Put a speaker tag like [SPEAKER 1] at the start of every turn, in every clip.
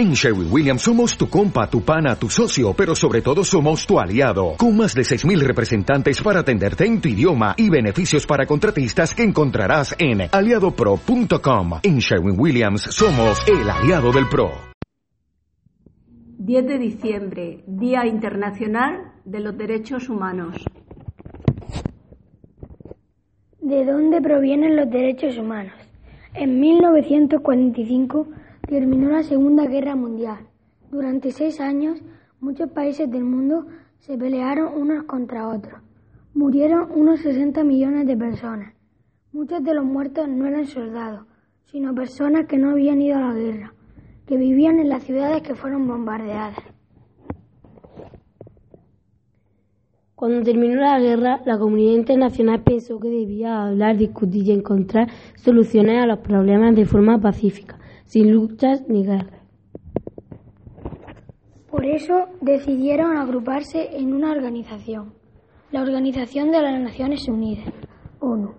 [SPEAKER 1] En Sherwin Williams somos tu compa, tu pana, tu socio, pero sobre todo somos tu aliado, con más de 6.000 representantes para atenderte en tu idioma y beneficios para contratistas que encontrarás en aliadopro.com. En Sherwin Williams somos el aliado del PRO.
[SPEAKER 2] 10 de diciembre, Día Internacional de los Derechos Humanos.
[SPEAKER 3] ¿De dónde provienen los derechos humanos? En 1945 terminó la Segunda Guerra Mundial. Durante seis años, muchos países del mundo se pelearon unos contra otros. Murieron unos 60 millones de personas. Muchos de los muertos no eran soldados, sino personas que no habían ido a la guerra, que vivían en las ciudades que fueron bombardeadas.
[SPEAKER 4] Cuando terminó la guerra, la comunidad internacional pensó que debía hablar, discutir y encontrar soluciones a los problemas de forma pacífica, sin luchas ni guerras.
[SPEAKER 3] Por eso decidieron agruparse en una organización, la Organización de las Naciones Unidas, ONU,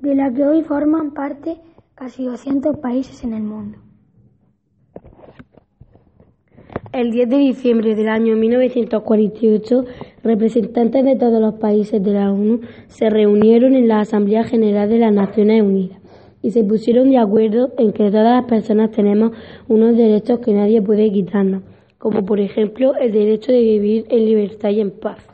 [SPEAKER 3] de la que hoy forman parte casi 200 países en el mundo.
[SPEAKER 4] El 10 de diciembre del año 1948, representantes de todos los países de la ONU se reunieron en la Asamblea General de las Naciones Unidas y se pusieron de acuerdo en que todas las personas tenemos unos derechos que nadie puede quitarnos, como por ejemplo el derecho de vivir en libertad y en paz.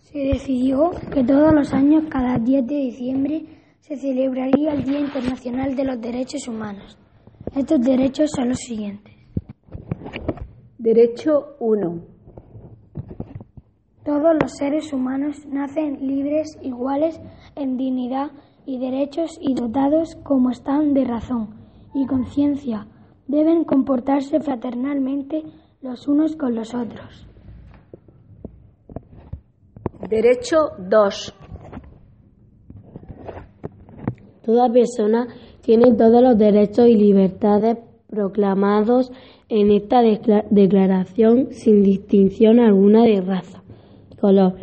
[SPEAKER 3] Se decidió que todos los años, cada 10 de diciembre, se celebraría el Día Internacional de los Derechos Humanos. Estos derechos son los siguientes.
[SPEAKER 2] Derecho 1.
[SPEAKER 3] Todos los seres humanos nacen libres, iguales en dignidad y derechos y dotados como están de razón y conciencia. Deben comportarse fraternalmente los unos con los otros.
[SPEAKER 2] Derecho 2.
[SPEAKER 4] Toda persona tiene todos los derechos y libertades proclamados en esta declaración sin distinción alguna de raza, color,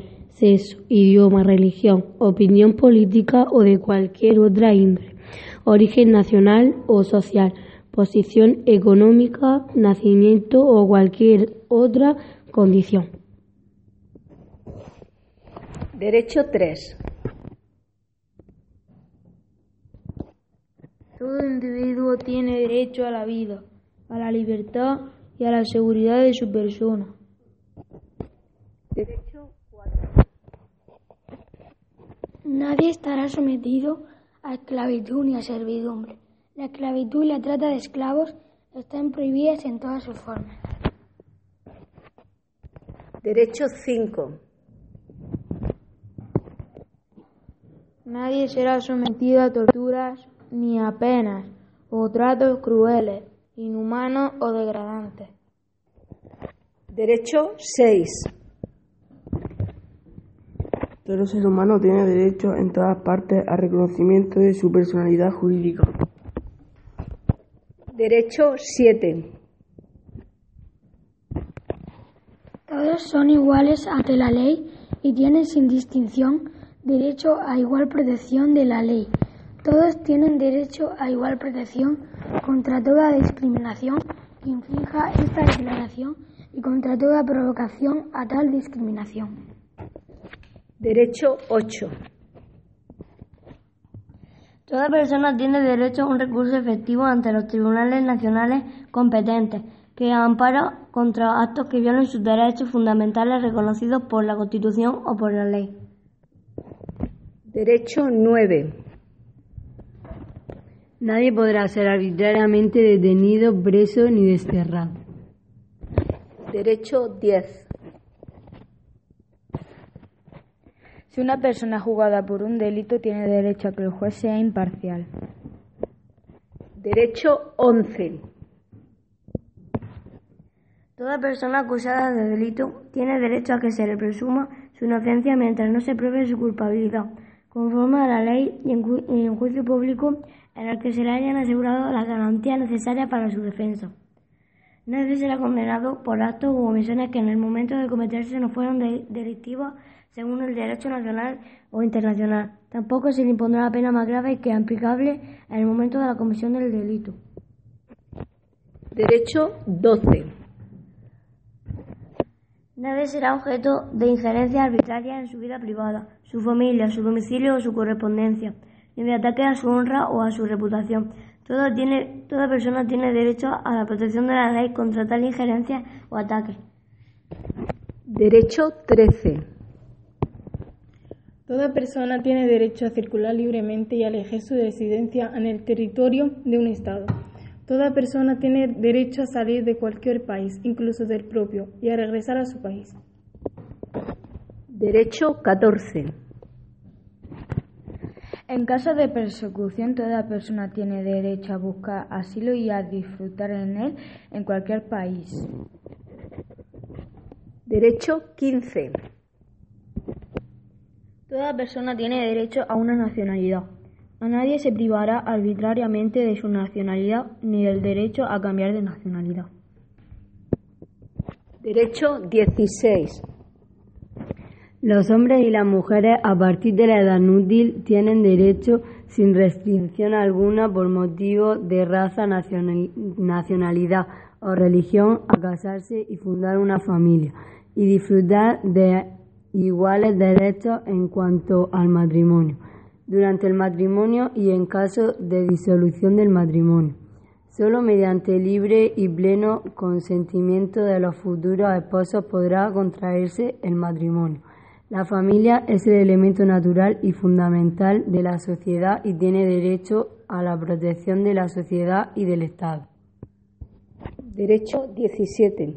[SPEAKER 4] sexo, idioma, religión, opinión política o de cualquier otra índole, origen nacional o social, posición económica, nacimiento o cualquier otra condición.
[SPEAKER 2] Derecho 3.
[SPEAKER 5] Todo individuo tiene derecho a la vida, a la libertad y a la seguridad de su persona.
[SPEAKER 2] Derecho 4.
[SPEAKER 3] Nadie estará sometido a esclavitud ni a servidumbre. La esclavitud y la trata de esclavos están prohibidas en todas sus formas.
[SPEAKER 2] Derecho 5.
[SPEAKER 5] Nadie será sometido a torturas ni a penas o tratos crueles, inhumanos o degradantes.
[SPEAKER 2] Derecho 6.
[SPEAKER 6] Todo ser humano tiene derecho en todas partes al reconocimiento de su personalidad jurídica.
[SPEAKER 2] Derecho 7.
[SPEAKER 3] Todos son iguales ante la ley y tienen sin distinción derecho a igual protección de la ley. Todos tienen derecho a igual protección contra toda discriminación que inflija esta declaración y contra toda provocación a tal discriminación.
[SPEAKER 2] Derecho 8.
[SPEAKER 7] Toda persona tiene derecho a un recurso efectivo ante los tribunales nacionales competentes que ampara contra actos que violen sus derechos fundamentales reconocidos por la Constitución o por la ley.
[SPEAKER 2] Derecho 9.
[SPEAKER 4] Nadie podrá ser arbitrariamente detenido, preso ni desterrado.
[SPEAKER 2] Derecho 10.
[SPEAKER 5] Si una persona es juzgada por un delito, tiene derecho a que el juez sea imparcial.
[SPEAKER 2] Derecho 11.
[SPEAKER 7] Toda persona acusada de delito tiene derecho a que se le presuma su inocencia mientras no se pruebe su culpabilidad, conforme a la ley y en, ju y en juicio público en el que se le hayan asegurado las garantías necesarias para su defensa. Nadie será condenado por actos u omisiones que en el momento de cometerse no fueron de delictivas según el derecho nacional o internacional. Tampoco se le impondrá la pena más grave que aplicable en el momento de la comisión del delito.
[SPEAKER 2] Derecho 12.
[SPEAKER 7] Nadie será objeto de injerencia arbitraria en su vida privada, su familia, su domicilio o su correspondencia, ni de ataque a su honra o a su reputación. Toda, tiene, toda persona tiene derecho a la protección de la ley contra tal injerencia o ataque.
[SPEAKER 2] Derecho 13.
[SPEAKER 8] Toda persona tiene derecho a circular libremente y a elegir su residencia en el territorio de un Estado. Toda persona tiene derecho a salir de cualquier país, incluso del propio, y a regresar a su país.
[SPEAKER 2] Derecho 14.
[SPEAKER 5] En caso de persecución, toda persona tiene derecho a buscar asilo y a disfrutar en él en cualquier país.
[SPEAKER 2] Derecho 15.
[SPEAKER 9] Toda persona tiene derecho a una nacionalidad. A nadie se privará arbitrariamente de su nacionalidad ni del derecho a cambiar de nacionalidad.
[SPEAKER 2] Derecho 16.
[SPEAKER 10] Los hombres y las mujeres a partir de la edad útil tienen derecho sin restricción alguna por motivo de raza, nacionalidad o religión a casarse y fundar una familia y disfrutar de iguales derechos en cuanto al matrimonio, durante el matrimonio y en caso de disolución del matrimonio. Solo mediante libre y pleno consentimiento de los futuros esposos podrá contraerse el matrimonio. La familia es el elemento natural y fundamental de la sociedad y tiene derecho a la protección de la sociedad y del Estado.
[SPEAKER 2] Derecho 17.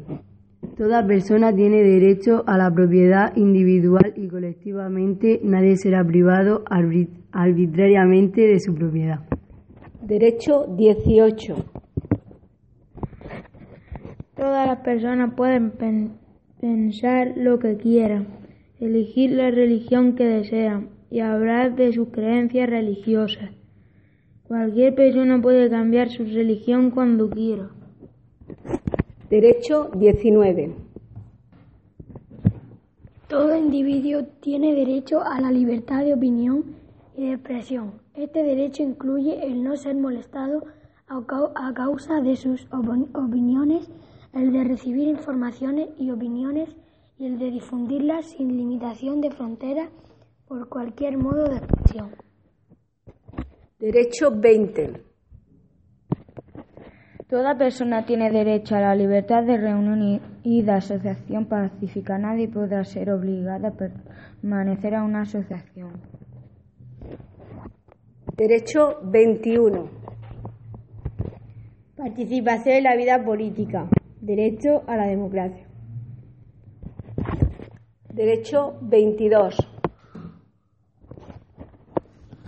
[SPEAKER 10] Toda persona tiene derecho a la propiedad individual y colectivamente nadie será privado arbitrariamente de su propiedad.
[SPEAKER 2] Derecho 18.
[SPEAKER 5] Todas las personas pueden pensar lo que quieran, elegir la religión que desean y hablar de sus creencias religiosas. Cualquier persona puede cambiar su religión cuando quiera.
[SPEAKER 2] Derecho 19.
[SPEAKER 3] Todo individuo tiene derecho a la libertad de opinión y de expresión. Este derecho incluye el no ser molestado a causa de sus opiniones, el de recibir informaciones y opiniones y el de difundirlas sin limitación de frontera por cualquier modo de expresión.
[SPEAKER 2] Derecho 20.
[SPEAKER 5] Toda persona tiene derecho a la libertad de reunión y de asociación pacífica. Nadie podrá ser obligado a permanecer a una asociación.
[SPEAKER 2] Derecho 21.
[SPEAKER 9] Participación en la vida política. Derecho a la democracia.
[SPEAKER 2] Derecho 22.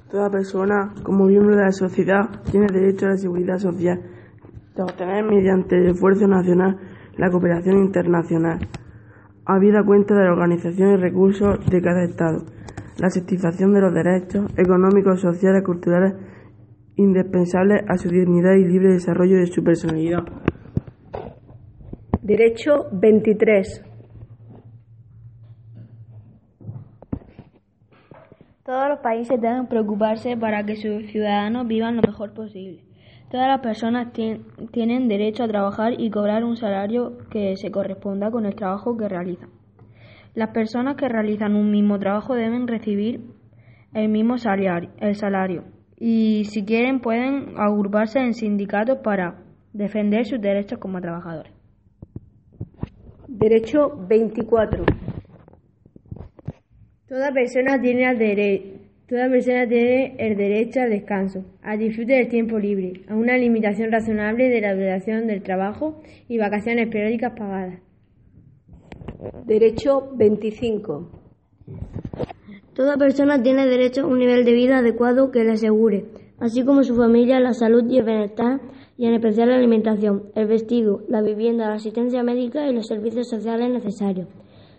[SPEAKER 6] Toda persona, como miembro de la sociedad, tiene derecho a la seguridad social de obtener mediante el esfuerzo nacional la cooperación internacional, habida cuenta de la organización y recursos de cada Estado, la satisfacción de los derechos económicos, sociales, y culturales indispensables a su dignidad y libre desarrollo de su personalidad.
[SPEAKER 2] Derecho 23.
[SPEAKER 9] Todos los países deben preocuparse para que sus ciudadanos vivan lo mejor posible. Todas las personas tienen derecho a trabajar y cobrar un salario que se corresponda con el trabajo que realizan. Las personas que realizan un mismo trabajo deben recibir el mismo salario, el salario y si quieren pueden agruparse en sindicatos para defender sus derechos como trabajadores.
[SPEAKER 2] Derecho 24.
[SPEAKER 9] Toda persona tiene derecho Toda persona tiene el derecho al descanso, al disfrute del tiempo libre, a una limitación razonable de la duración del trabajo y vacaciones periódicas pagadas.
[SPEAKER 2] Derecho 25.
[SPEAKER 7] Toda persona tiene derecho a un nivel de vida adecuado que le asegure, así como su familia, la salud y el bienestar, y en especial la alimentación, el vestido, la vivienda, la asistencia médica y los servicios sociales necesarios.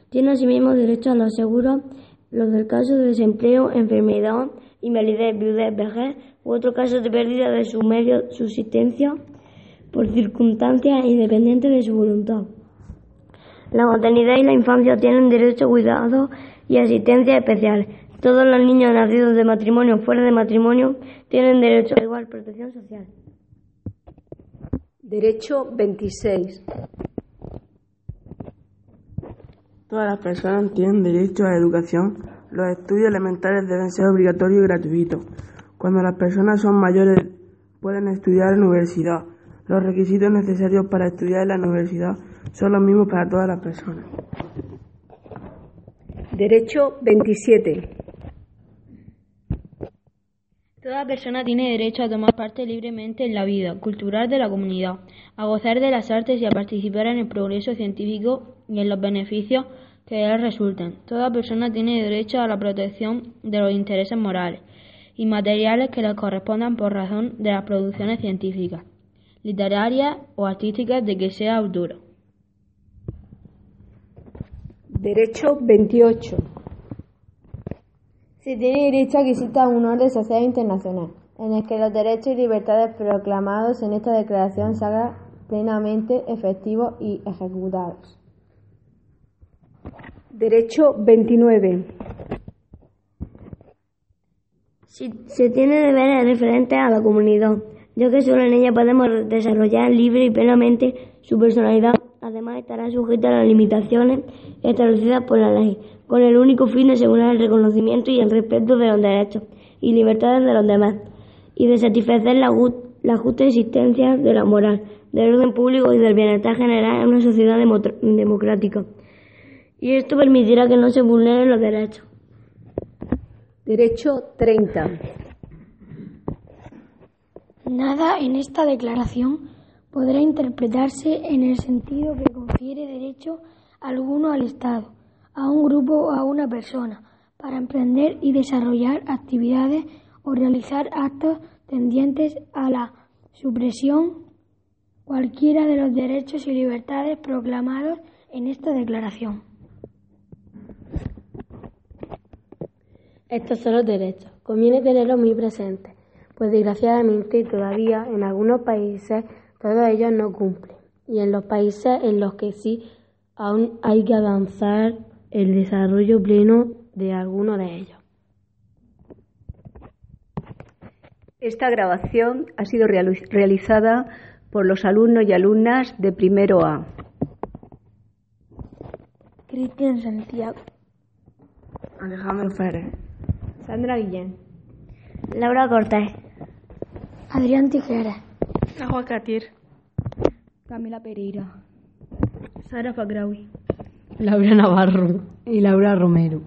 [SPEAKER 7] Tiene asimismo derecho a los seguros los del caso de desempleo, enfermedad, invalidez, viudez, vejez u otro caso de pérdida de su medio de subsistencia por circunstancias independientes de su voluntad. La maternidad y la infancia tienen derecho a cuidados y asistencia especial. Todos los niños nacidos de matrimonio o fuera de matrimonio tienen derecho a igual protección social.
[SPEAKER 2] Derecho 26.
[SPEAKER 6] Todas las personas tienen derecho a la educación. Los estudios elementales deben ser obligatorios y gratuitos. Cuando las personas son mayores pueden estudiar en la universidad. Los requisitos necesarios para estudiar en la universidad son los mismos para todas las personas.
[SPEAKER 2] Derecho 27.
[SPEAKER 9] Toda persona tiene derecho a tomar parte libremente en la vida cultural de la comunidad, a gozar de las artes y a participar en el progreso científico y en los beneficios que de él resulten. Toda persona tiene derecho a la protección de los intereses morales y materiales que le correspondan por razón de las producciones científicas, literarias o artísticas de que sea autor.
[SPEAKER 2] Derecho 28.
[SPEAKER 5] Se tiene derecho a que exista un orden social internacional, en el que los derechos y libertades proclamados en esta declaración se hagan plenamente efectivos y ejecutados.
[SPEAKER 2] Derecho 29.
[SPEAKER 7] Si se tiene deberes referentes a la comunidad, ya que solo en ella podemos desarrollar libre y plenamente su personalidad. Además, estará sujeta a las limitaciones establecidas por la ley, con el único fin de asegurar el reconocimiento y el respeto de los derechos y libertades de los demás, y de satisfacer la, la justa existencia de la moral, del orden público y del bienestar general en una sociedad democrática. Y esto permitirá que no se vulneren los derechos.
[SPEAKER 2] Derecho 30.
[SPEAKER 3] Nada en esta declaración podrá interpretarse en el sentido que confiere derecho alguno al Estado, a un grupo o a una persona para emprender y desarrollar actividades o realizar actos tendientes a la supresión cualquiera de los derechos y libertades proclamados en esta declaración.
[SPEAKER 4] Estos son los derechos. Conviene tenerlos muy presentes, pues desgraciadamente todavía en algunos países todos ellos no cumplen. Y en los países en los que sí aún hay que avanzar el desarrollo pleno de alguno de ellos.
[SPEAKER 2] Esta grabación ha sido realizada por los alumnos y alumnas de primero A.
[SPEAKER 3] Cristian Santiago.
[SPEAKER 6] Alejandro Férez.
[SPEAKER 5] Sandra Guillén.
[SPEAKER 7] Laura Cortés.
[SPEAKER 3] Adrián Tijeras.
[SPEAKER 8] Agua Catir.
[SPEAKER 9] Camila Pereira.
[SPEAKER 8] Sara Fagraui.
[SPEAKER 10] Laura Navarro y Laura Romero.